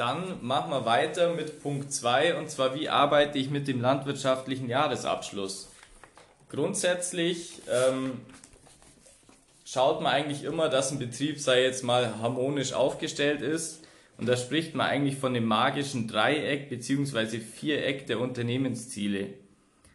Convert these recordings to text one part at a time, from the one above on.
Dann machen wir weiter mit Punkt 2 und zwar, wie arbeite ich mit dem landwirtschaftlichen Jahresabschluss? Grundsätzlich ähm, schaut man eigentlich immer, dass ein Betrieb, sei jetzt mal harmonisch aufgestellt ist. Und da spricht man eigentlich von dem magischen Dreieck bzw. Viereck der Unternehmensziele.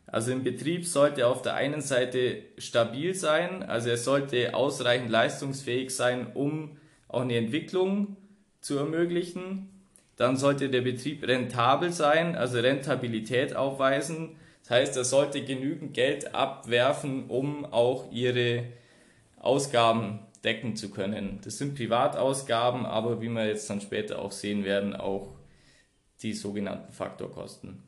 Also ein Betrieb sollte auf der einen Seite stabil sein, also er sollte ausreichend leistungsfähig sein, um auch eine Entwicklung zu ermöglichen. Dann sollte der Betrieb rentabel sein, also Rentabilität aufweisen. Das heißt, er sollte genügend Geld abwerfen, um auch ihre Ausgaben decken zu können. Das sind Privatausgaben, aber wie wir jetzt dann später auch sehen werden, auch die sogenannten Faktorkosten.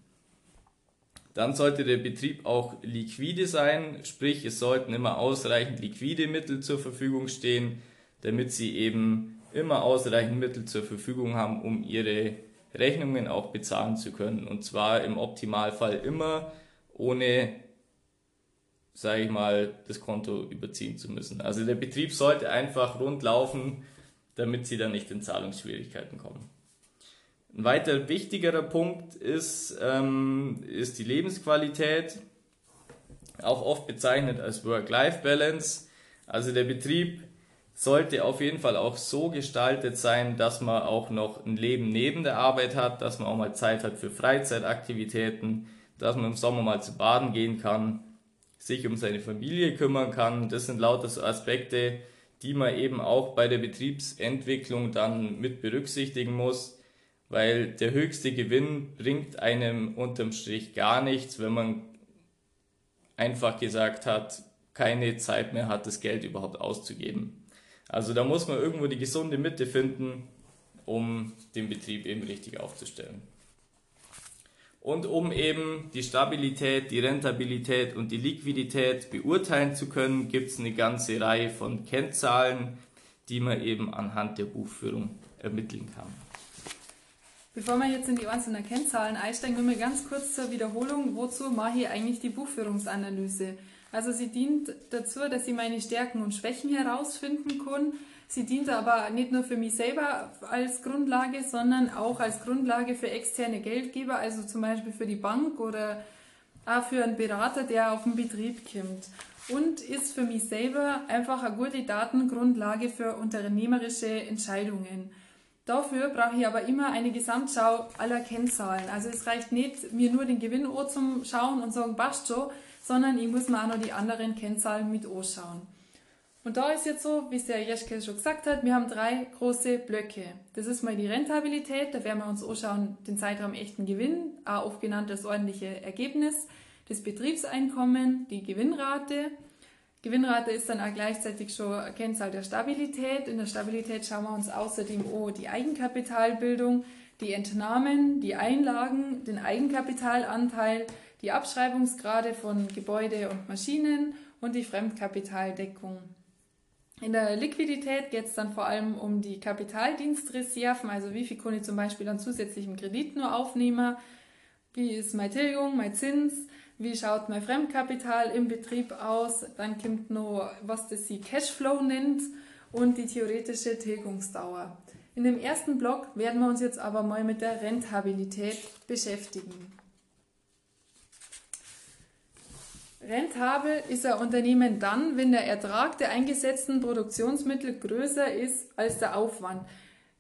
Dann sollte der Betrieb auch liquide sein, sprich es sollten immer ausreichend liquide Mittel zur Verfügung stehen, damit sie eben immer ausreichend Mittel zur Verfügung haben, um ihre Rechnungen auch bezahlen zu können. Und zwar im Optimalfall immer ohne sage ich mal, das Konto überziehen zu müssen. Also der Betrieb sollte einfach rund laufen, damit sie dann nicht in Zahlungsschwierigkeiten kommen. Ein weiter wichtigerer Punkt ist, ähm, ist die Lebensqualität, auch oft bezeichnet als Work-Life-Balance. Also der Betrieb sollte auf jeden Fall auch so gestaltet sein, dass man auch noch ein Leben neben der Arbeit hat, dass man auch mal Zeit hat für Freizeitaktivitäten, dass man im Sommer mal zu baden gehen kann sich um seine Familie kümmern kann. Das sind lauter so Aspekte, die man eben auch bei der Betriebsentwicklung dann mit berücksichtigen muss, weil der höchste Gewinn bringt einem unterm Strich gar nichts, wenn man einfach gesagt hat, keine Zeit mehr hat, das Geld überhaupt auszugeben. Also da muss man irgendwo die gesunde Mitte finden, um den Betrieb eben richtig aufzustellen. Und um eben die Stabilität, die Rentabilität und die Liquidität beurteilen zu können, gibt es eine ganze Reihe von Kennzahlen, die man eben anhand der Buchführung ermitteln kann. Bevor wir jetzt in die einzelnen Kennzahlen einsteigen, nur mal ganz kurz zur Wiederholung, wozu mache ich eigentlich die Buchführungsanalyse? Also sie dient dazu, dass ich meine Stärken und Schwächen herausfinden kann, Sie dient aber nicht nur für mich selber als Grundlage, sondern auch als Grundlage für externe Geldgeber, also zum Beispiel für die Bank oder auch für einen Berater, der auf den Betrieb kommt. Und ist für mich selber einfach eine gute Datengrundlage für unternehmerische Entscheidungen. Dafür brauche ich aber immer eine Gesamtschau aller Kennzahlen. Also es reicht nicht, mir nur den Gewinn zum Schauen und sagen, passt schon, sondern ich muss mir auch noch die anderen Kennzahlen mit anschauen. Und da ist jetzt so, wie es der Jeschke schon gesagt hat, wir haben drei große Blöcke. Das ist mal die Rentabilität, da werden wir uns anschauen, den Zeitraum echten Gewinn, auch oft genannt das ordentliche Ergebnis, das Betriebseinkommen, die Gewinnrate. Gewinnrate ist dann auch gleichzeitig schon eine Kennzahl der Stabilität. In der Stabilität schauen wir uns außerdem an die Eigenkapitalbildung, die Entnahmen, die Einlagen, den Eigenkapitalanteil, die Abschreibungsgrade von Gebäude und Maschinen und die Fremdkapitaldeckung. In der Liquidität geht es dann vor allem um die Kapitaldienstreserven, also wie viel ich zum Beispiel an zusätzlichem Kredit nur aufnehmen, wie ist meine Tilgung, mein Zins, wie schaut mein Fremdkapital im Betrieb aus, dann kommt noch, was das sie Cashflow nennt und die theoretische Tilgungsdauer. In dem ersten Block werden wir uns jetzt aber mal mit der Rentabilität beschäftigen. Rentabel ist ein Unternehmen dann, wenn der Ertrag der eingesetzten Produktionsmittel größer ist als der Aufwand.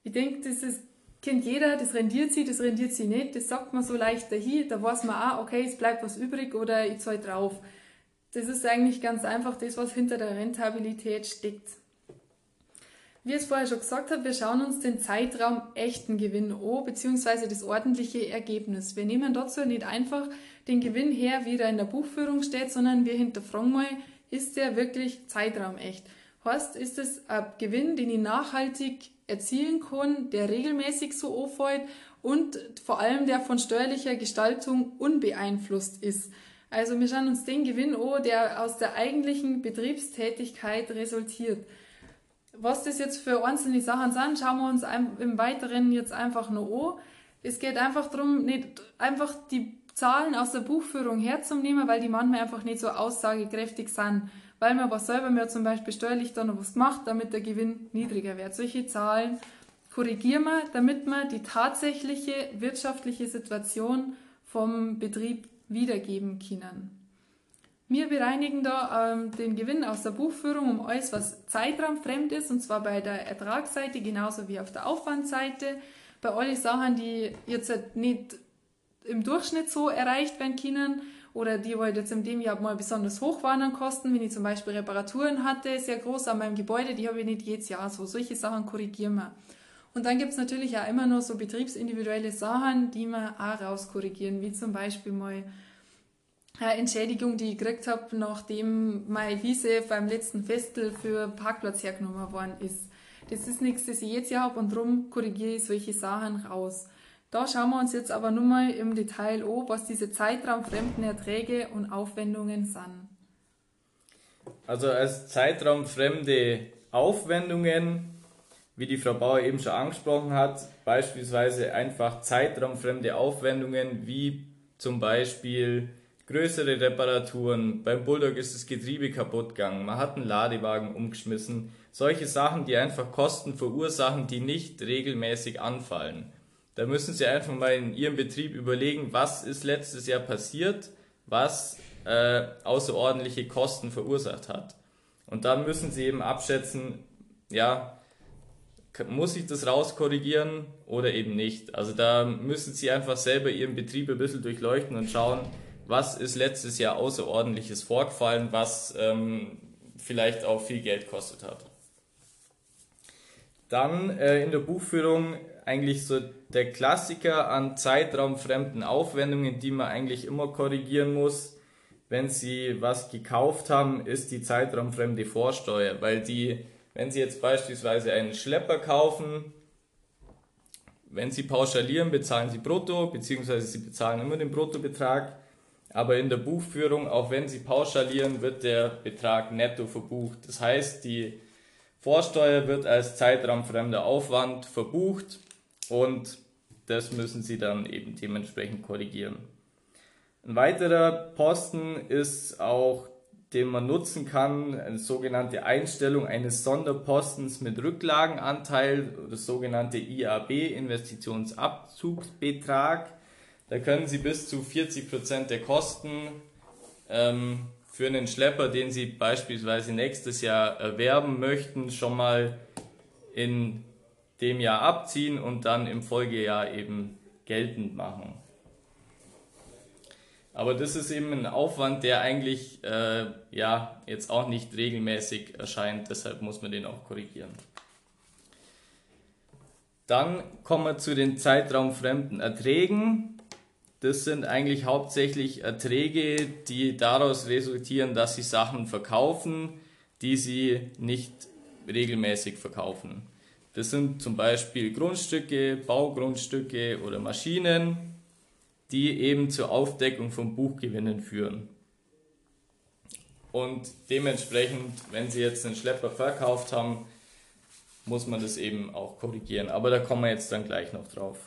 Ich denke, das ist, kennt jeder, das rendiert sie, das rendiert sie nicht, das sagt man so leicht dahin, da weiß man auch, okay, es bleibt was übrig oder ich zahle drauf. Das ist eigentlich ganz einfach das, was hinter der Rentabilität steckt. Wie ich es vorher schon gesagt habe, wir schauen uns den Zeitraum echten Gewinn an, beziehungsweise das ordentliche Ergebnis. Wir nehmen dazu nicht einfach den Gewinn her, wie er in der Buchführung steht, sondern wir hinterfragen mal, ist der wirklich zeitraumecht? Heißt, ist es ein Gewinn, den ich nachhaltig erzielen kann, der regelmäßig so auffällt und vor allem der von steuerlicher Gestaltung unbeeinflusst ist. Also wir schauen uns den Gewinn an, der aus der eigentlichen Betriebstätigkeit resultiert. Was das jetzt für einzelne Sachen sind, schauen wir uns im Weiteren jetzt einfach nur an. Es geht einfach darum, nicht einfach die Zahlen aus der Buchführung herzunehmen, weil die manchmal einfach nicht so aussagekräftig sind. Weil man was selber mehr zum Beispiel steuerlich da noch was macht, damit der Gewinn niedriger wird. Solche Zahlen korrigieren wir, damit wir die tatsächliche wirtschaftliche Situation vom Betrieb wiedergeben können. Wir bereinigen da ähm, den Gewinn aus der Buchführung um alles, was zeitraumfremd ist, und zwar bei der Ertragsseite genauso wie auf der Aufwandseite. Bei allen Sachen, die jetzt halt nicht im Durchschnitt so erreicht werden können oder die halt jetzt in dem Jahr mal besonders hoch waren an Kosten, wenn ich zum Beispiel Reparaturen hatte, sehr groß an meinem Gebäude, die habe ich nicht jedes Jahr so. Solche Sachen korrigieren wir. Und dann gibt es natürlich auch immer noch so betriebsindividuelle Sachen, die wir auch rauskorrigieren, wie zum Beispiel mal Entschädigung, die ich gekriegt habe, nachdem meine Wiese beim letzten Festel für Parkplatz hergenommen worden ist. Das ist nichts, das ich jetzt Jahr habe und darum korrigiere ich solche Sachen raus. Da schauen wir uns jetzt aber nur mal im Detail an, was diese zeitraumfremden Erträge und Aufwendungen sind. Also als zeitraumfremde Aufwendungen, wie die Frau Bauer eben schon angesprochen hat, beispielsweise einfach zeitraumfremde Aufwendungen wie zum Beispiel größere Reparaturen, beim Bulldog ist das Getriebe kaputt gegangen, man hat einen Ladewagen umgeschmissen, solche Sachen, die einfach Kosten verursachen, die nicht regelmäßig anfallen. Da müssen Sie einfach mal in Ihrem Betrieb überlegen, was ist letztes Jahr passiert, was äh, außerordentliche Kosten verursacht hat. Und dann müssen Sie eben abschätzen, ja, muss ich das rauskorrigieren oder eben nicht. Also da müssen Sie einfach selber Ihren Betrieb ein bisschen durchleuchten und schauen, was ist letztes Jahr außerordentliches vorgefallen, was ähm, vielleicht auch viel Geld kostet hat. Dann äh, in der Buchführung eigentlich so der Klassiker an zeitraumfremden Aufwendungen, die man eigentlich immer korrigieren muss, wenn Sie was gekauft haben, ist die zeitraumfremde Vorsteuer, weil die, wenn Sie jetzt beispielsweise einen Schlepper kaufen, wenn Sie pauschalieren, bezahlen Sie brutto, beziehungsweise Sie bezahlen immer den Bruttobetrag, aber in der Buchführung, auch wenn Sie pauschalieren, wird der Betrag netto verbucht. Das heißt, die Vorsteuer wird als zeitraumfremder Aufwand verbucht und das müssen Sie dann eben dementsprechend korrigieren. Ein weiterer Posten ist auch, den man nutzen kann, eine sogenannte Einstellung eines Sonderpostens mit Rücklagenanteil, das sogenannte IAB, Investitionsabzugsbetrag. Da können Sie bis zu 40 Prozent der Kosten ähm, für einen Schlepper, den Sie beispielsweise nächstes Jahr erwerben möchten, schon mal in dem Jahr abziehen und dann im Folgejahr eben geltend machen. Aber das ist eben ein Aufwand, der eigentlich äh, ja jetzt auch nicht regelmäßig erscheint, deshalb muss man den auch korrigieren. Dann kommen wir zu den zeitraumfremden Erträgen. Das sind eigentlich hauptsächlich Erträge, die daraus resultieren, dass sie Sachen verkaufen, die sie nicht regelmäßig verkaufen. Das sind zum Beispiel Grundstücke, Baugrundstücke oder Maschinen, die eben zur Aufdeckung von Buchgewinnen führen. Und dementsprechend, wenn Sie jetzt einen Schlepper verkauft haben, muss man das eben auch korrigieren. Aber da kommen wir jetzt dann gleich noch drauf.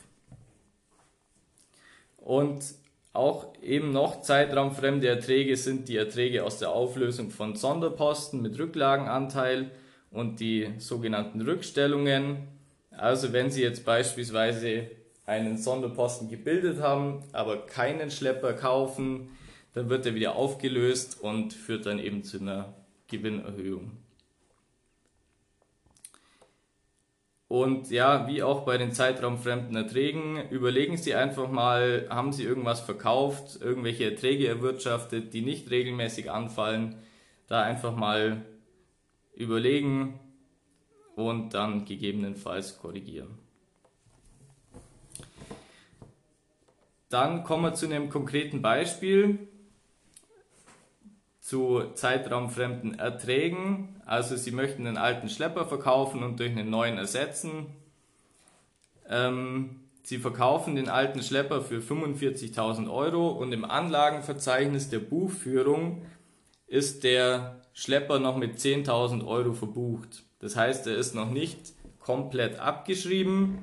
Und auch eben noch zeitraumfremde Erträge sind die Erträge aus der Auflösung von Sonderposten mit Rücklagenanteil und die sogenannten Rückstellungen. Also wenn Sie jetzt beispielsweise einen Sonderposten gebildet haben, aber keinen Schlepper kaufen, dann wird er wieder aufgelöst und führt dann eben zu einer Gewinnerhöhung. Und ja, wie auch bei den zeitraumfremden Erträgen, überlegen Sie einfach mal, haben Sie irgendwas verkauft, irgendwelche Erträge erwirtschaftet, die nicht regelmäßig anfallen, da einfach mal überlegen und dann gegebenenfalls korrigieren. Dann kommen wir zu einem konkreten Beispiel zu zeitraumfremden Erträgen. Also Sie möchten einen alten Schlepper verkaufen und durch einen neuen ersetzen. Ähm, Sie verkaufen den alten Schlepper für 45.000 Euro und im Anlagenverzeichnis der Buchführung ist der Schlepper noch mit 10.000 Euro verbucht. Das heißt, er ist noch nicht komplett abgeschrieben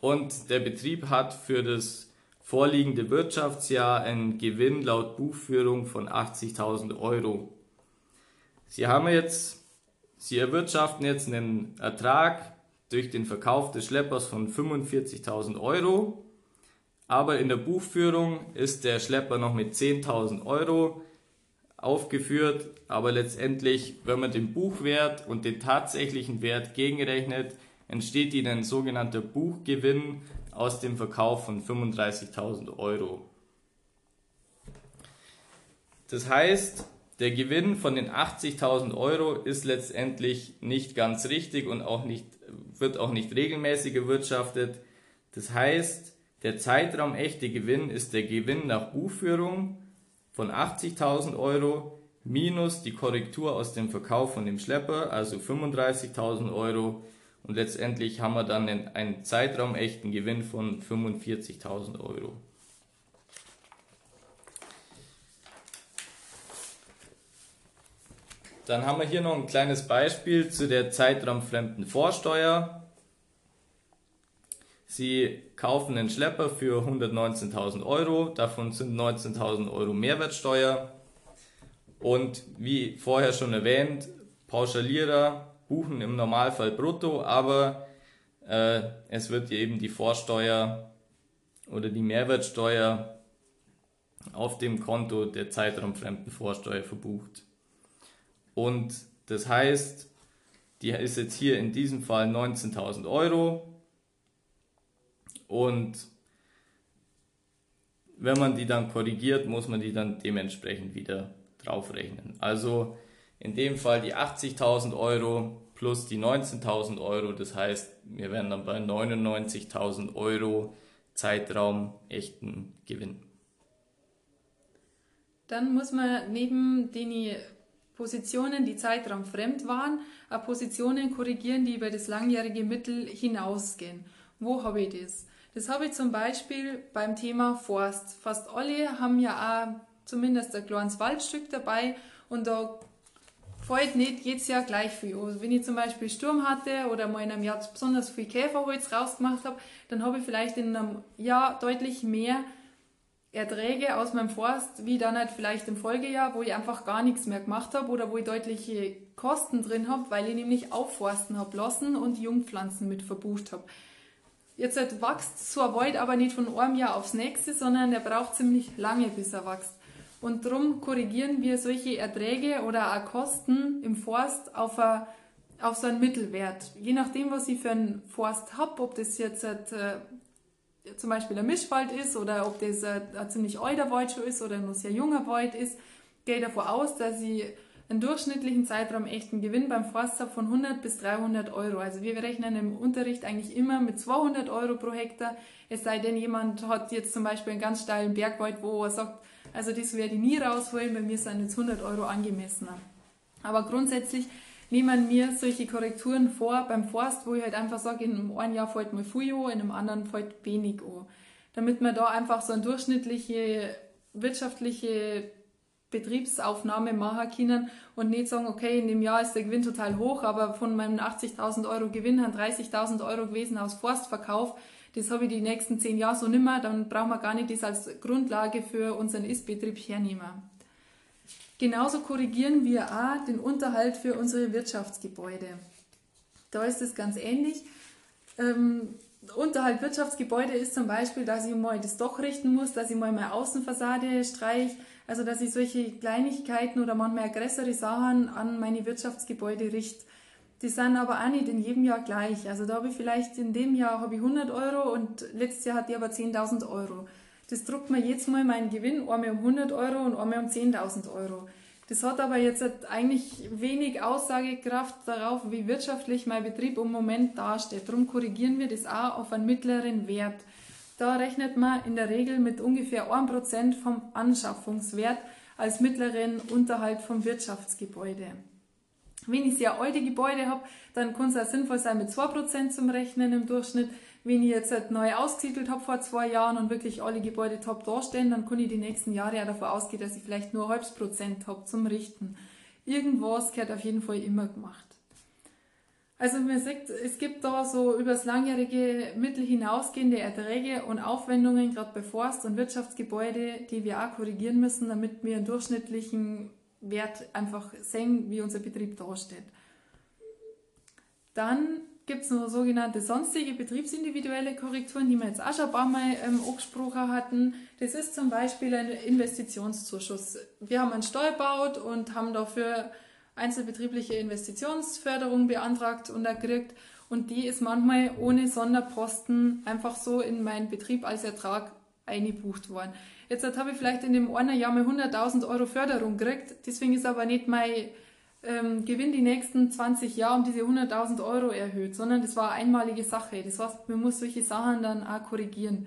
und der Betrieb hat für das vorliegende Wirtschaftsjahr einen Gewinn laut Buchführung von 80.000 Euro. Sie haben jetzt, Sie erwirtschaften jetzt einen Ertrag durch den Verkauf des Schleppers von 45.000 Euro. Aber in der Buchführung ist der Schlepper noch mit 10.000 Euro aufgeführt. Aber letztendlich, wenn man den Buchwert und den tatsächlichen Wert gegenrechnet, entsteht ihnen ein sogenannter Buchgewinn aus dem Verkauf von 35.000 Euro. Das heißt, der Gewinn von den 80.000 Euro ist letztendlich nicht ganz richtig und auch nicht, wird auch nicht regelmäßig erwirtschaftet. Das heißt, der Zeitraum echte Gewinn ist der Gewinn nach Buchführung von 80.000 Euro minus die Korrektur aus dem Verkauf von dem Schlepper, also 35.000 Euro. Und letztendlich haben wir dann einen Zeitraum echten Gewinn von 45.000 Euro. Dann haben wir hier noch ein kleines Beispiel zu der zeitraumfremden Vorsteuer. Sie kaufen einen Schlepper für 119.000 Euro, davon sind 19.000 Euro Mehrwertsteuer. Und wie vorher schon erwähnt, Pauschalierer buchen im Normalfall brutto, aber äh, es wird eben die Vorsteuer oder die Mehrwertsteuer auf dem Konto der zeitraumfremden Vorsteuer verbucht. Und das heißt, die ist jetzt hier in diesem Fall 19.000 Euro. Und wenn man die dann korrigiert, muss man die dann dementsprechend wieder draufrechnen. Also in dem Fall die 80.000 Euro plus die 19.000 Euro. Das heißt, wir werden dann bei 99.000 Euro Zeitraum echten Gewinn. Dann muss man neben den Positionen, die zeitraumfremd waren, auch Positionen korrigieren, die über das langjährige Mittel hinausgehen. Wo habe ich das? Das habe ich zum Beispiel beim Thema Forst. Fast alle haben ja auch zumindest ein kleines Waldstück dabei und da fällt nicht jedes Jahr gleich viel. Also wenn ich zum Beispiel Sturm hatte oder mal in einem Jahr besonders viel Käferholz rausgemacht habe, dann habe ich vielleicht in einem Jahr deutlich mehr Erträge aus meinem Forst, wie dann halt vielleicht im Folgejahr, wo ich einfach gar nichts mehr gemacht habe oder wo ich deutliche Kosten drin habe, weil ich nämlich aufforsten habe lassen und Jungpflanzen mit verbucht habe. Jetzt halt wächst so ein Wald aber nicht von einem Jahr aufs nächste, sondern der braucht ziemlich lange, bis er wächst. Und darum korrigieren wir solche Erträge oder auch Kosten im Forst auf, a, auf so einen Mittelwert. Je nachdem, was ich für einen Forst habe, ob das jetzt äh, zum Beispiel ein Mischwald ist oder ob das ein, ein ziemlich alter Wald schon ist oder nur sehr junger Wald ist, gehe ich davon aus, dass ich einen durchschnittlichen Zeitraum echten Gewinn beim Forst habe von 100 bis 300 Euro. Also wir rechnen im Unterricht eigentlich immer mit 200 Euro pro Hektar. Es sei denn, jemand hat jetzt zum Beispiel einen ganz steilen Bergwald, wo er sagt, also das werde ich nie rausholen, bei mir sind jetzt 100 Euro angemessener. Aber grundsätzlich nehmen mir solche Korrekturen vor beim Forst, wo ich halt einfach sage, in einem Jahr fällt mal viel an, in einem anderen fällt wenig an. Damit man da einfach so eine durchschnittliche wirtschaftliche Betriebsaufnahme machen können und nicht sagen, okay, in dem Jahr ist der Gewinn total hoch, aber von meinen 80.000 Euro Gewinn haben 30.000 Euro gewesen aus Forstverkauf. Das habe ich die nächsten zehn Jahre so nimmer, dann brauchen wir gar nicht das als Grundlage für unseren Ist-Betrieb hernehmen. Genauso korrigieren wir auch den Unterhalt für unsere Wirtschaftsgebäude. Da ist es ganz ähnlich. Ähm, Unterhalt Wirtschaftsgebäude ist zum Beispiel, dass ich mal das Dach richten muss, dass ich mal meine Außenfassade streiche, also dass ich solche Kleinigkeiten oder manchmal größere Sachen an meine Wirtschaftsgebäude richte. Die sind aber auch nicht in jedem Jahr gleich. Also da habe ich vielleicht in dem Jahr habe ich 100 Euro und letztes Jahr hatte ich aber 10.000 Euro. Das druckt mir jetzt mal meinen Gewinn einmal um 100 Euro und einmal um 10.000 Euro. Das hat aber jetzt eigentlich wenig Aussagekraft darauf, wie wirtschaftlich mein Betrieb im Moment dasteht. Darum korrigieren wir das auch auf einen mittleren Wert. Da rechnet man in der Regel mit ungefähr 1% vom Anschaffungswert als mittleren Unterhalt vom Wirtschaftsgebäude. Wenn ich sehr alte Gebäude habe, dann kann es auch sinnvoll sein, mit 2% zum Rechnen im Durchschnitt. Wenn ich jetzt halt neu ausgesiedelt habe vor zwei Jahren und wirklich alle Gebäude top dastehen, dann kann ich die nächsten Jahre auch davon ausgehen, dass ich vielleicht nur halbes Prozent habe zum Richten. Irgendwas gehört auf jeden Fall immer gemacht. Also man sieht, es gibt da so über das langjährige Mittel hinausgehende Erträge und Aufwendungen, gerade bei Forst- und Wirtschaftsgebäude, die wir auch korrigieren müssen, damit wir einen durchschnittlichen Wert einfach sehen, wie unser Betrieb dasteht. Dann gibt es noch sogenannte sonstige betriebsindividuelle Korrekturen, die wir jetzt auch schon ein paar Mal ähm, angesprochen hatten. Das ist zum Beispiel ein Investitionszuschuss. Wir haben einen Steuer gebaut und haben dafür einzelbetriebliche Investitionsförderung beantragt und erkriegt. Und die ist manchmal ohne Sonderposten einfach so in meinen Betrieb als Ertrag eingebucht worden. Jetzt habe ich vielleicht in dem einen Jahr mal 100.000 Euro Förderung gekriegt, deswegen ist aber nicht mein ähm, Gewinn die nächsten 20 Jahre um diese 100.000 Euro erhöht, sondern das war eine einmalige Sache. Das heißt, man muss solche Sachen dann auch korrigieren.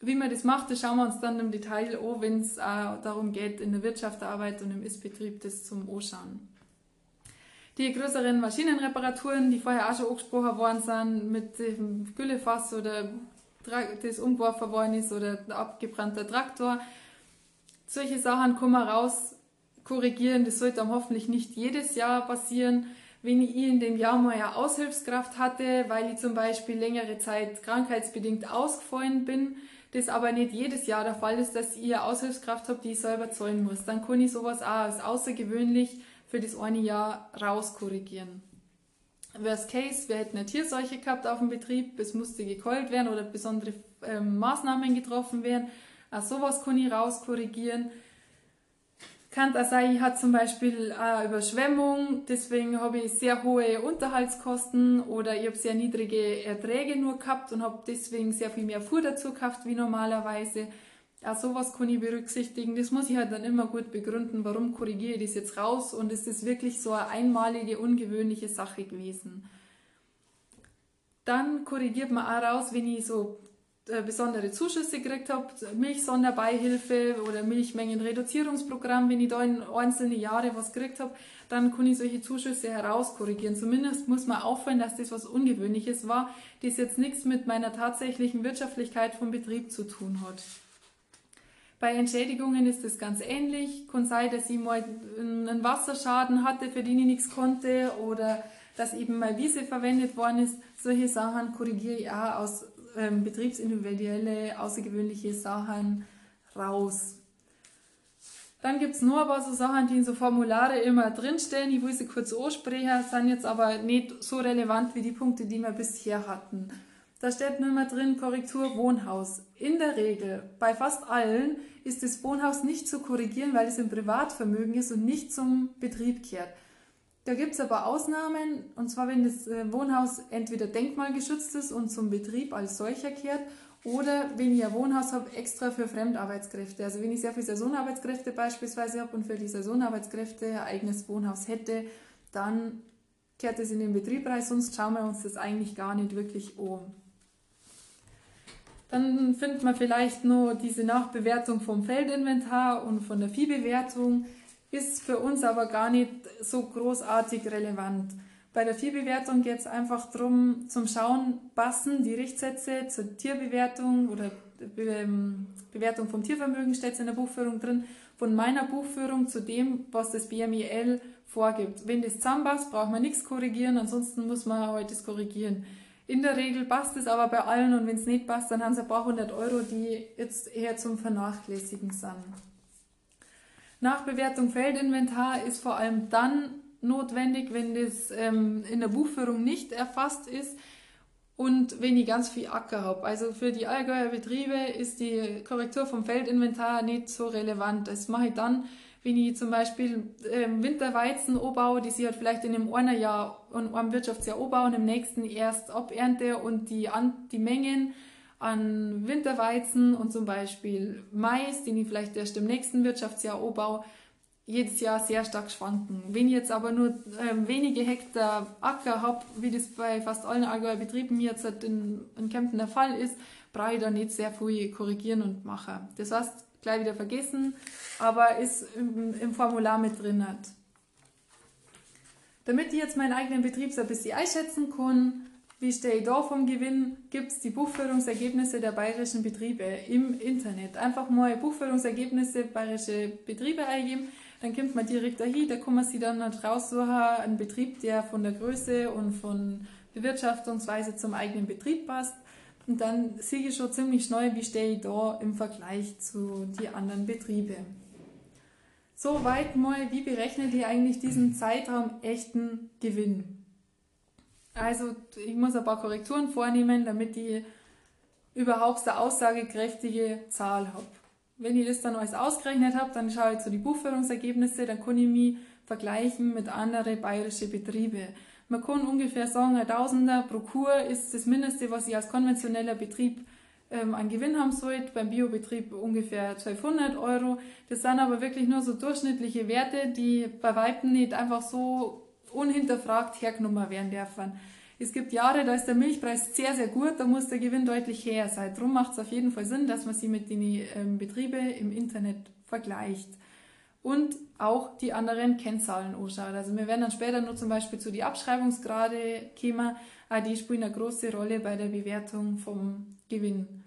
Wie man das macht, das schauen wir uns dann im Detail an, wenn es darum geht, in der Wirtschaft der Arbeit und im Ist-Betrieb das zum Anschauen. Die größeren Maschinenreparaturen, die vorher auch schon angesprochen worden sind, mit dem Güllefass oder das umgeworfen worden ist oder ein abgebrannter Traktor, solche Sachen kommen raus korrigieren. Das sollte dann hoffentlich nicht jedes Jahr passieren. Wenn ich in dem Jahr mal eine Aushilfskraft hatte, weil ich zum Beispiel längere Zeit krankheitsbedingt ausgefallen bin, das aber nicht jedes Jahr der Fall ist, dass ich eine Aushilfskraft habe, die ich selber zahlen muss, dann kann ich sowas auch als außergewöhnlich für das eine Jahr rauskorrigieren. Worst Case, wir hätten eine Tierseuche gehabt auf dem Betrieb, es musste gekeult werden oder besondere ähm, Maßnahmen getroffen werden. Auch sowas kann ich rauskorrigieren. Sein, ich hatte zum Beispiel eine Überschwemmung, deswegen habe ich sehr hohe Unterhaltskosten oder ich habe sehr niedrige Erträge nur gehabt und habe deswegen sehr viel mehr Fuhr dazu gekauft wie normalerweise. Auch sowas kann ich berücksichtigen. Das muss ich halt dann immer gut begründen, warum korrigiere ich das jetzt raus und ist das wirklich so eine einmalige, ungewöhnliche Sache gewesen. Dann korrigiert man auch raus, wenn ich so äh, besondere Zuschüsse gekriegt habe, Milchsonderbeihilfe oder Milchmengenreduzierungsprogramm, wenn ich da in einzelne Jahre was gekriegt habe, dann kann ich solche Zuschüsse herauskorrigieren. Zumindest muss man auffallen, dass das was Ungewöhnliches war, das jetzt nichts mit meiner tatsächlichen Wirtschaftlichkeit vom Betrieb zu tun hat. Bei Entschädigungen ist es ganz ähnlich. Kann sein, dass ich mal einen Wasserschaden hatte, für den ich nichts konnte, oder dass eben mal Wiese verwendet worden ist. Solche Sachen korrigiere ich auch aus ähm, betriebsindividuelle, außergewöhnliche Sachen raus. Dann gibt es nur ein paar so Sachen, die in so Formulare immer drinstehen. Ich will sie kurz ansprechen, sind jetzt aber nicht so relevant wie die Punkte, die wir bisher hatten. Da steht nur immer drin Korrektur Wohnhaus. In der Regel, bei fast allen, ist das Wohnhaus nicht zu korrigieren, weil es im Privatvermögen ist und nicht zum Betrieb kehrt. Da gibt es aber Ausnahmen, und zwar wenn das äh, Wohnhaus entweder denkmalgeschützt ist und zum Betrieb als solcher kehrt, oder wenn ich ein Wohnhaus habe, extra für Fremdarbeitskräfte. Also wenn ich sehr viele Saisonarbeitskräfte beispielsweise habe und für die Saisonarbeitskräfte ein eigenes Wohnhaus hätte, dann kehrt es in den Betrieb rein, sonst schauen wir uns das eigentlich gar nicht wirklich an. Dann findet man vielleicht nur diese Nachbewertung vom Feldinventar und von der Viehbewertung ist für uns aber gar nicht so großartig relevant. Bei der Viehbewertung geht es einfach darum, zum Schauen, passen die Richtsätze zur Tierbewertung oder ähm, Bewertung vom Tiervermögen steht es in der Buchführung drin, von meiner Buchführung zu dem, was das BMIL vorgibt. Wenn das zusammenpasst, braucht man nichts korrigieren, ansonsten muss man heute halt das korrigieren. In der Regel passt es aber bei allen und wenn es nicht passt, dann haben sie ein paar hundert Euro, die jetzt eher zum Vernachlässigen sind. Nachbewertung Feldinventar ist vor allem dann notwendig, wenn das ähm, in der Buchführung nicht erfasst ist und wenn ich ganz viel Acker habe. Also für die Allgäuer Betriebe ist die Korrektur vom Feldinventar nicht so relevant. Das mache ich dann, wenn ich zum Beispiel ähm, Winterweizen anbaue, die sie halt vielleicht in einem einen Jahr und einem Wirtschaftsjahr anbauen, im nächsten erst abernte und die, die Mengen an Winterweizen und zum Beispiel Mais, den ich vielleicht erst im nächsten Wirtschaftsjahr anbaue, jedes Jahr sehr stark schwanken. Wenn ich jetzt aber nur ähm, wenige Hektar Acker habe, wie das bei fast allen Allgäuer Betrieben jetzt halt in, in Kempten der Fall ist, brauche ich da nicht sehr viel korrigieren und machen. Das heißt, gleich wieder vergessen, aber ist im, im Formular mit drin. Hat. Damit ich jetzt meinen eigenen Betrieb so ein bisschen einschätzen kann, wie stehe ich da vom Gewinn? Gibt es die Buchführungsergebnisse der bayerischen Betriebe im Internet. Einfach mal Buchführungsergebnisse bayerische Betriebe eingeben, dann kommt man direkt dahin, da kann man sich dann raussuchen, einen Betrieb, der von der Größe und von Bewirtschaftungsweise zum eigenen Betrieb passt. Und dann sehe ich schon ziemlich schnell, wie stehe ich da im Vergleich zu den anderen Betrieben. Soweit mal, wie berechnet ihr eigentlich diesen Zeitraum echten Gewinn? Also ich muss ein paar Korrekturen vornehmen, damit ich überhaupt eine aussagekräftige Zahl habe. Wenn ich das dann alles ausgerechnet habe, dann schaue ich zu die Buchführungsergebnisse, dann kann ich mich vergleichen mit anderen bayerischen Betrieben. Man kann ungefähr sagen, ein Tausender pro Kur ist das Mindeste, was ich als konventioneller Betrieb ähm, an Gewinn haben sollte. Beim Biobetrieb ungefähr 1200 Euro. Das sind aber wirklich nur so durchschnittliche Werte, die bei Weitem nicht einfach so unhinterfragt hergenommen werden dürfen. Es gibt Jahre, da ist der Milchpreis sehr, sehr gut, da muss der Gewinn deutlich höher sein. Darum macht es auf jeden Fall Sinn, dass man sie mit den ähm, Betrieben im Internet vergleicht. Und auch die anderen Kennzahlen anschaut. Also wir werden dann später nur zum Beispiel zu die Abschreibungsgrade kommen. Die spielen eine große Rolle bei der Bewertung vom Gewinn.